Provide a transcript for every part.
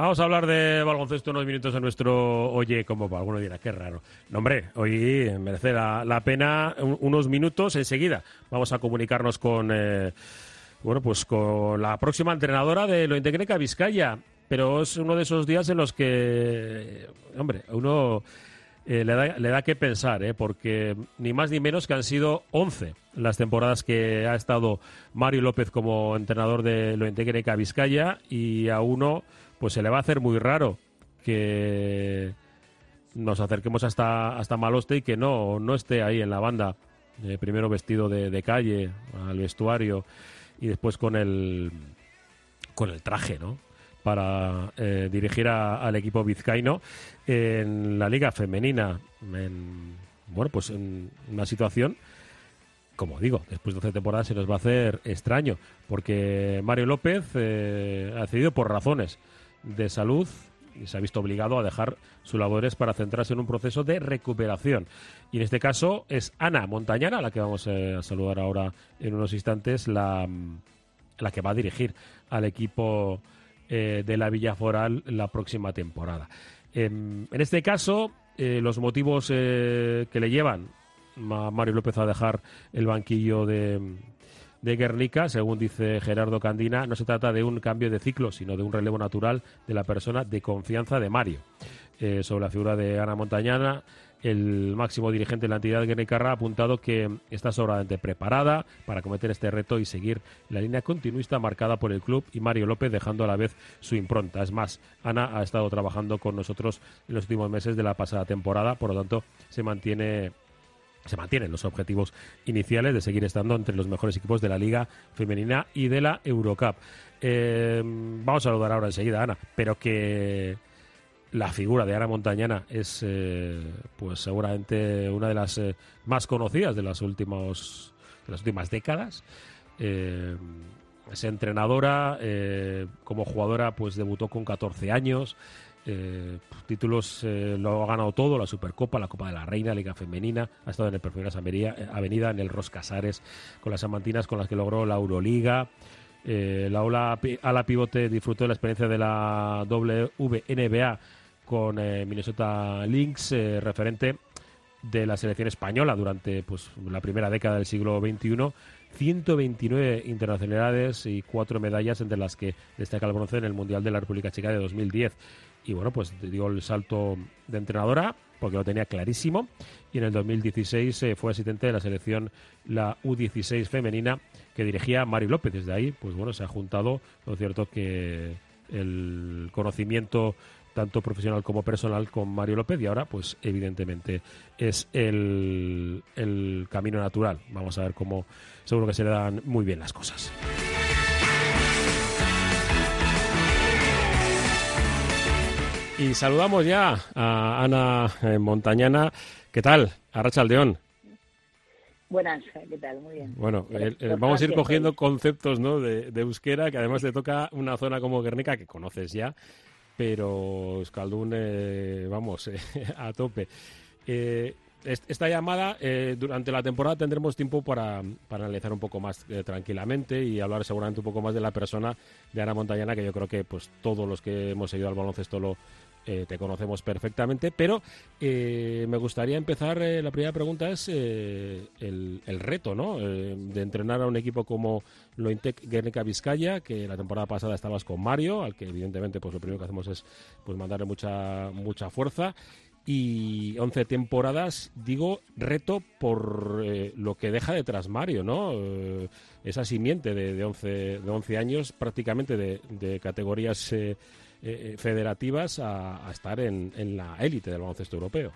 Vamos a hablar de baloncesto unos minutos en nuestro Oye, como va, alguno dirá, qué raro. No, hombre, hoy merece la, pena unos minutos enseguida. Vamos a comunicarnos con, eh, bueno, pues con la próxima entrenadora de lo Integreca Vizcaya. Pero es uno de esos días en los que, hombre, uno eh, le, da, le da que pensar, ¿eh? porque ni más ni menos que han sido 11 las temporadas que ha estado Mario López como entrenador de lo Integreca Vizcaya y a uno pues se le va a hacer muy raro que nos acerquemos hasta, hasta Maloste y que no, no esté ahí en la banda. Eh, primero vestido de, calle, al vestuario, y después con el, con el traje, ¿no? Para eh, dirigir al equipo vizcaíno en la liga femenina. En, bueno, pues en una situación como digo, después de 12 temporadas se nos va a hacer extraño, porque Mario López eh, ha cedido por razones de salud y se ha visto obligado a dejar sus labores para centrarse en un proceso de recuperación. Y en este caso es Ana Montañana, la que vamos eh, a saludar ahora en unos instantes, la, la que va a dirigir al equipo eh, de la Villa Foral la próxima temporada. Em, en este caso, eh, los motivos que le llevan a Mario López a dejar el banquillo de, de Guernica, según dice Gerardo Candina, no se trata de un cambio de ciclo, sino de un relevo natural de la persona de confianza de Mario. Eh, sobre la figura de Ana Montañana, el máximo dirigente de la entidad guernicarra ha apuntado que está sobradamente preparada para cometer este reto y seguir la línea continuista marcada por el club y Mario López dejando a la vez su impronta. Es más, Ana ha estado trabajando con nosotros en los últimos meses de la pasada temporada, por lo tanto se mantiene se mantienen los objetivos iniciales de seguir estando entre los mejores equipos de la Liga Femenina y de la Eurocup. Eh, vamos a saludar ahora enseguida a Ana, pero que la figura de Ana Montañana es eh, pues seguramente una de las eh, más conocidas de las últimas de las últimas décadas. es entrenadora, como jugadora pues debutó con 14 años. Eh, títulos eh, lo ha ganado todo, la Supercopa, la Copa de la Reina, Liga Femenina, ha estado en el Perfumeras eh, Avenida, en el Roscasares, con las amantinas con las que logró la Euroliga. Eh, la ola a la pivote disfrutó de la experiencia de la WNBA con Minnesota Lynx, referente de la selección española durante pues, la primera década del siglo XXI. 129 internacionalidades y cuatro medallas, entre las que destaca el bronce en el Mundial de la República Checa de 2010. Y bueno, pues dio el salto de entrenadora porque lo tenía clarísimo. Y en el 2016 eh, fue asistente de la selección, la U16 femenina, que dirigía Mari López. Desde ahí, pues bueno, se ha juntado, lo cierto que el conocimiento tanto profesional como personal con Mario López y ahora pues evidentemente es el, el camino natural. Vamos a ver cómo seguro que se le dan muy bien las cosas. Y saludamos ya a Ana eh, Montañana. ¿Qué tal? Arracha Aldeón. Buenas, ¿qué tal? Muy bien. Bueno, eh, eh, vamos a ir cogiendo conceptos ¿no? de, euskera, que además te toca una zona como Guernica, que conoces ya, pero Euskaldun, vamos, a tope. esta llamada, durante la temporada tendremos tiempo para, para analizar un poco más tranquilamente y hablar seguramente un poco más de la persona de Ana Montañana, que yo creo que pues todos los que hemos seguido al baloncesto lo, eh, te conocemos perfectamente, pero eh, me gustaría empezar, eh, la primera pregunta es el, el, reto, ¿no? de entrenar a un equipo como Lointec Guernica Vizcaya, que la temporada pasada estabas con Mario, al que evidentemente pues lo primero que hacemos es pues mandarle mucha, mucha fuerza y 11 temporadas, digo, reto por lo que deja detrás Mario, ¿no? esa simiente de, de, 11, de 11 años, prácticamente de categorías eh, federativas a, estar en, la élite del baloncesto europeo.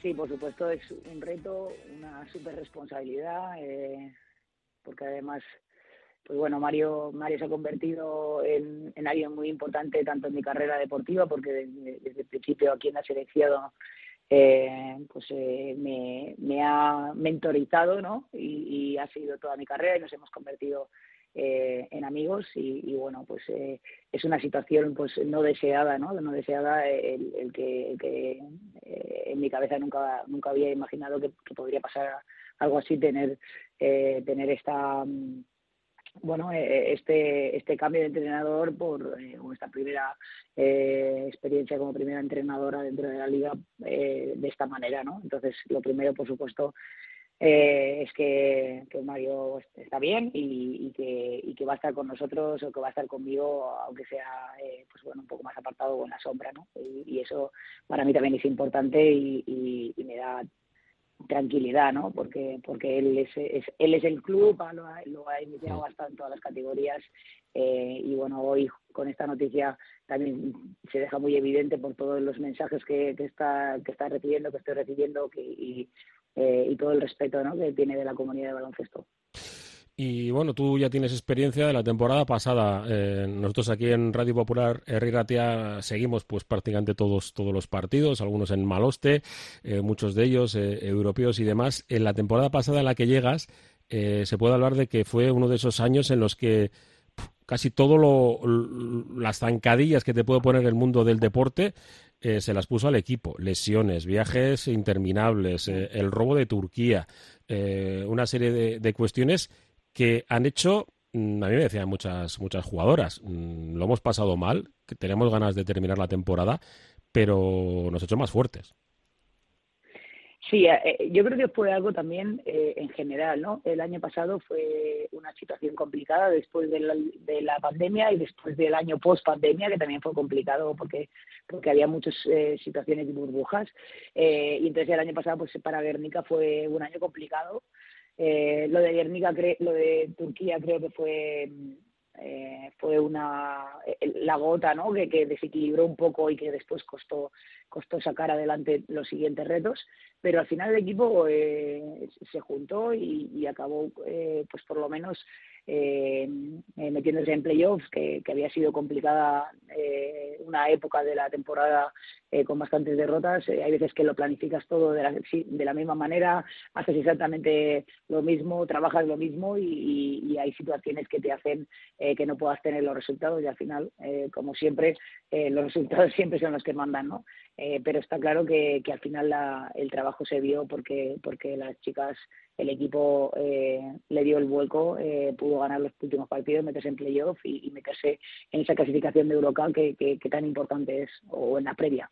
Sí, por supuesto, es un reto, una super responsabilidad, eh, porque además, pues bueno, Mario, Mario se ha convertido en, en alguien muy importante tanto en mi carrera deportiva, porque desde, el principio aquí en la selección eh, pues eh, me, me, ha mentorizado, ¿no? Y, y, ha sido toda mi carrera y nos hemos convertido eh, en amigos y, bueno pues eh, es una situación pues no deseada no no deseada el, que, eh, en mi cabeza nunca nunca había imaginado que, podría pasar algo así tener tener esta bueno, este, este cambio de entrenador por esta primera experiencia como primera entrenadora dentro de la liga de esta manera, ¿no? Entonces, lo primero, por supuesto, eh, es que, Mario está bien y, que, va a estar con nosotros o que va a estar conmigo, aunque sea eh, pues bueno un poco más apartado o en la sombra, ¿no? Y, eso para mí también es importante y, me da tranquilidad, ¿no? Porque porque él es, él es el club, lo ha, lo ha iniciado bastante en todas las categorías eh, y bueno hoy con esta noticia también se deja muy evidente por todos los mensajes que, que está que está recibiendo, que estoy recibiendo, que y, eh, y todo el respeto que tiene de la comunidad de baloncesto. Y bueno, tú ya tienes experiencia de la temporada pasada. Eh, nosotros aquí en Radio Popular Herriratia seguimos pues prácticamente todos, todos los partidos, algunos en Maloste, eh, muchos de ellos europeos y demás. En la temporada pasada en la que llegas, se puede hablar de que fue uno de esos años en los que casi todo lo, las zancadillas que te puede poner el mundo del deporte eh, se las puso al equipo. Lesiones, viajes interminables, eh, el robo de Turquía, eh, una serie de, cuestiones que han hecho, mm, a mí me decían muchas, muchas jugadoras, mm, lo hemos pasado mal, tenemos ganas de terminar la temporada, pero nos ha hecho más fuertes. Sí, eh, eh, yo creo que fue algo también eh, en general, ¿no? El año pasado fue una situación complicada después de la, pandemia y después del año post pandemia, que también fue complicado porque, porque había muchas situaciones de burbujas. y entonces el año pasado, pues para Guernica fue un año complicado. lo de Guernica, lo de Turquía creo que fue eh, fue una la gota ¿no? que, que, desequilibró un poco y que después costó costó sacar adelante los siguientes retos pero al final el equipo eh, se juntó y, y acabó eh, pues por lo menos eh, eh, metiéndose en playoffs, que, había sido complicada eh, una época de la temporada eh, con bastantes derrotas. hay veces que lo planificas todo de la, de la misma manera, haces exactamente lo mismo, trabajas lo mismo y, y, hay situaciones que te hacen que no puedas tener los resultados y al final, como siempre, los resultados siempre son los que mandan, ¿no? pero está claro que, que al final la, el trabajo se vio porque, porque las chicas el equipo eh, le dio el vuelco, eh, pudo ganar los últimos partidos, meterse en playoff y, meterse en esa clasificación de Eurocup que, que, tan importante es, o en la previa.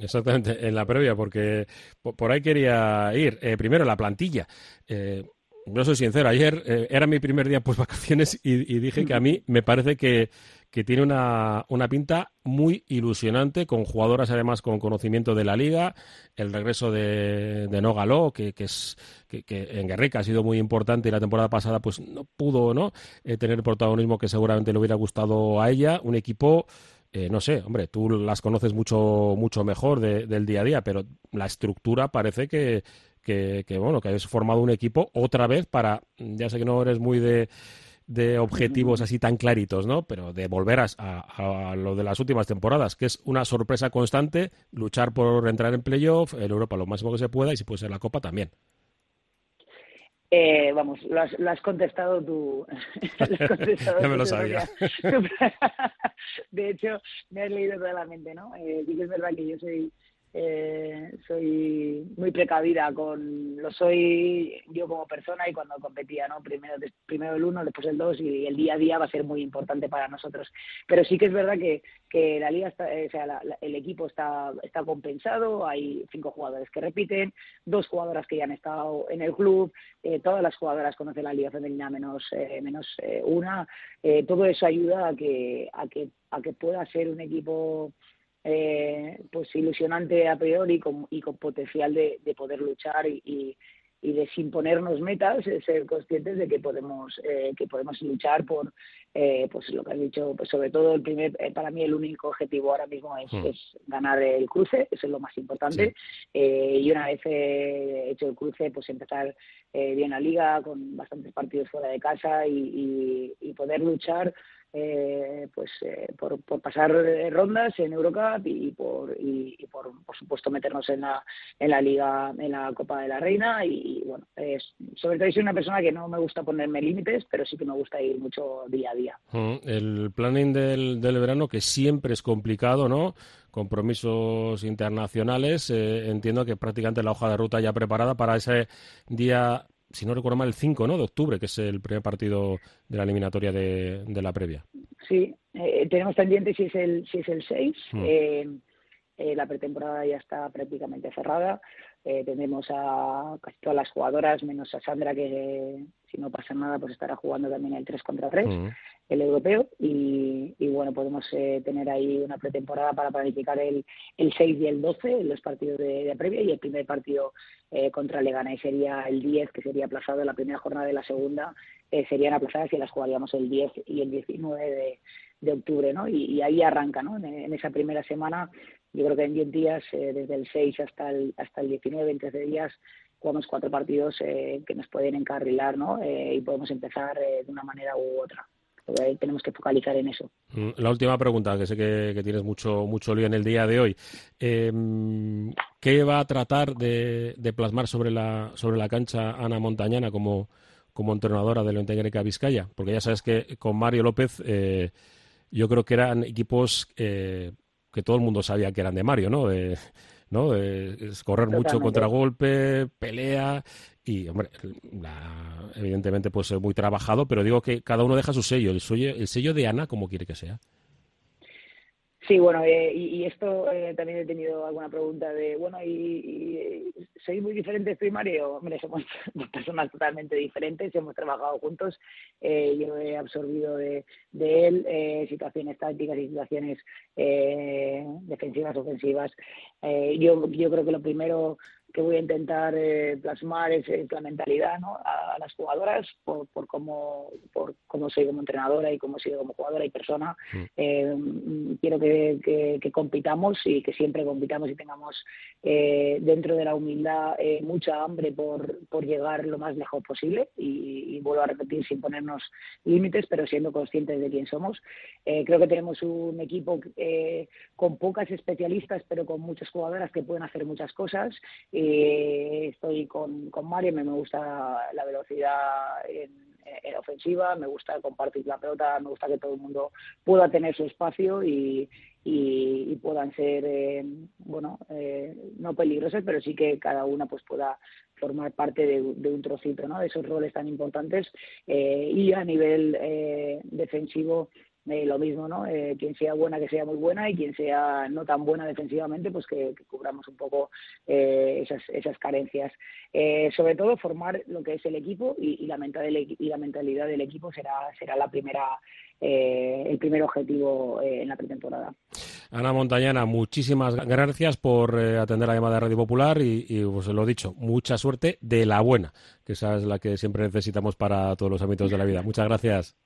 Exactamente, en la previa, porque por ahí quería ir. Eh, primero, la plantilla. yo soy sincero, ayer era mi primer día pues vacaciones y, dije que a mí me parece que, que tiene una, una, pinta muy ilusionante, con jugadoras además con conocimiento de la liga, el regreso de, de Nogaló, que, que, es, que, en Guerrica ha sido muy importante y la temporada pasada pues no pudo ¿no? Eh, tener el protagonismo que seguramente le hubiera gustado a ella, un equipo... Eh, no sé, hombre, tú las conoces mucho, mucho mejor del día a día, pero la estructura parece que, que, que, bueno, que has formado un equipo otra vez para, ya sé que no eres muy de, de objetivos así tan claritos, ¿no? Pero de volver a, lo de las últimas temporadas, que es una sorpresa constante, luchar por entrar en playoff, en Europa lo máximo que se pueda y si puede ser la Copa también. Eh, vamos, lo has, contestado tú. ya me lo sabía. de hecho, me has leído toda la mente, ¿no? Eh, es verdad que yo soy eh, soy muy precavida con lo soy yo como persona y cuando competía no primero primero el uno después el dos y el día a día va a ser muy importante para nosotros. Pero sí que es verdad que, que la liga está, eh, o sea el equipo está está compensado. Hay cinco jugadores que repiten dos jugadoras que ya han estado en el club eh, todas las jugadoras conocen la liga femenina menos eh, menos una. Todo eso ayuda a que a que a que pueda ser un equipo eh, pues ilusionante a priori y con potencial de, poder luchar y, y, de sin ponernos metas eh, ser conscientes de que podemos eh, que podemos luchar por eh, pues lo que has dicho pues sobre todo el primer para mí el único objetivo ahora mismo es, hmm. es ganar el cruce eso es lo más importante y una vez hecho el cruce pues empezar bien la liga con bastantes partidos fuera de casa y, y poder luchar eh, pues eh, por, por, pasar rondas en Eurocup y por y, por, por supuesto meternos en la en la liga en la Copa de la Reina. Y, bueno es, sobre todo soy una persona que no me gusta ponerme límites pero sí que me gusta ir mucho día a día. Mm, el planning del, del verano que siempre es complicado no compromisos internacionales eh, entiendo que prácticamente la hoja de ruta ya preparada para ese día si no recuerdo mal, el 5 ¿no? de octubre, que es el primer partido de la eliminatoria de, la previa. Sí, eh, tenemos pendiente si es el, si es el 6. Mm. Eh, eh, la pretemporada ya está prácticamente cerrada. Eh, tenemos a casi todas las jugadoras, menos a Sandra, que si no pasa nada, pues estará jugando también el 3 contra 3, el europeo. Y, bueno, podemos eh, tener ahí una pretemporada para planificar el, el 6 y el 12, los partidos de, previa, y el primer partido eh, contra Legana, sería el 10, que sería aplazado la primera jornada de la segunda, eh, serían aplazadas y las jugaríamos el 10 y el 19 de, de octubre, ¿no? Y, ahí arranca, ¿no? En, esa primera semana, yo creo que en 10 días, eh, desde el 6 hasta el, hasta el 19, 20 días, jugamos cuatro partidos eh, que nos pueden encarrilar, ¿no? Eh, y podemos empezar de una manera u otra. tenemos que focalizar en eso. Mm, la última pregunta, que sé que, tienes mucho, mucho lío en el día de hoy. Em, ¿Qué va a tratar de, plasmar sobre la, sobre la cancha Ana Montañana como, como entrenadora del Montenegro Vizcaya? Porque ya sabes que con Mario López yo creo que eran equipos eh, que todo el mundo sabía que eran de Mario, ¿no? ¿no? es correr mucho contragolpe, pelea y, hombre, evidentemente pues muy trabajado, pero digo que cada uno deja su sello. El, sello. el sello de Ana, como quiere que sea. Sí, bueno, eh, y, esto eh, también he tenido alguna pregunta de, bueno, ¿y, soy muy diferente de Mario? Hombre, somos personas totalmente diferentes, hemos trabajado juntos, eh, yo he absorbido de, de él eh, situaciones tácticas y situaciones eh, defensivas, ofensivas. Eh, yo, yo creo que lo primero que voy a intentar eh, plasmar es, la mentalidad ¿no? a, las jugadoras por, por, cómo, por cómo soy como entrenadora y cómo soy como jugadora y persona. Mm. Eh, quiero que, que, compitamos y que siempre compitamos y tengamos eh, dentro de la humildad mucha hambre por, por llegar lo más lejos posible y, y, vuelvo a repetir sin ponernos límites pero siendo conscientes de quién somos. creo que tenemos un equipo con pocas especialistas pero con muchas jugadoras que pueden hacer muchas cosas estoy con, con Mario, me, gusta la velocidad en, ofensiva, me gusta compartir la pelota, me gusta que todo el mundo pueda tener su espacio y, y, puedan ser, eh, bueno, eh, no peligrosas, pero sí que cada una pues pueda formar parte de, un trocito, ¿no? De esos roles tan importantes eh, y a nivel defensivo eh, lo mismo, ¿no? Eh, quien sea buena, que sea muy buena y quien sea no tan buena defensivamente, pues que, cubramos un poco eh, esas, esas carencias. sobre todo formar lo que es el equipo y, la, mentalidad, y la mentalidad del equipo será, será la primera, el primer objetivo en la pretemporada. Ana Montañana, muchísimas gracias por atender la llamada de Radio Popular y, y pues lo dicho, mucha suerte de la buena, que esa es la que siempre necesitamos para todos los ámbitos de la vida. Muchas gracias.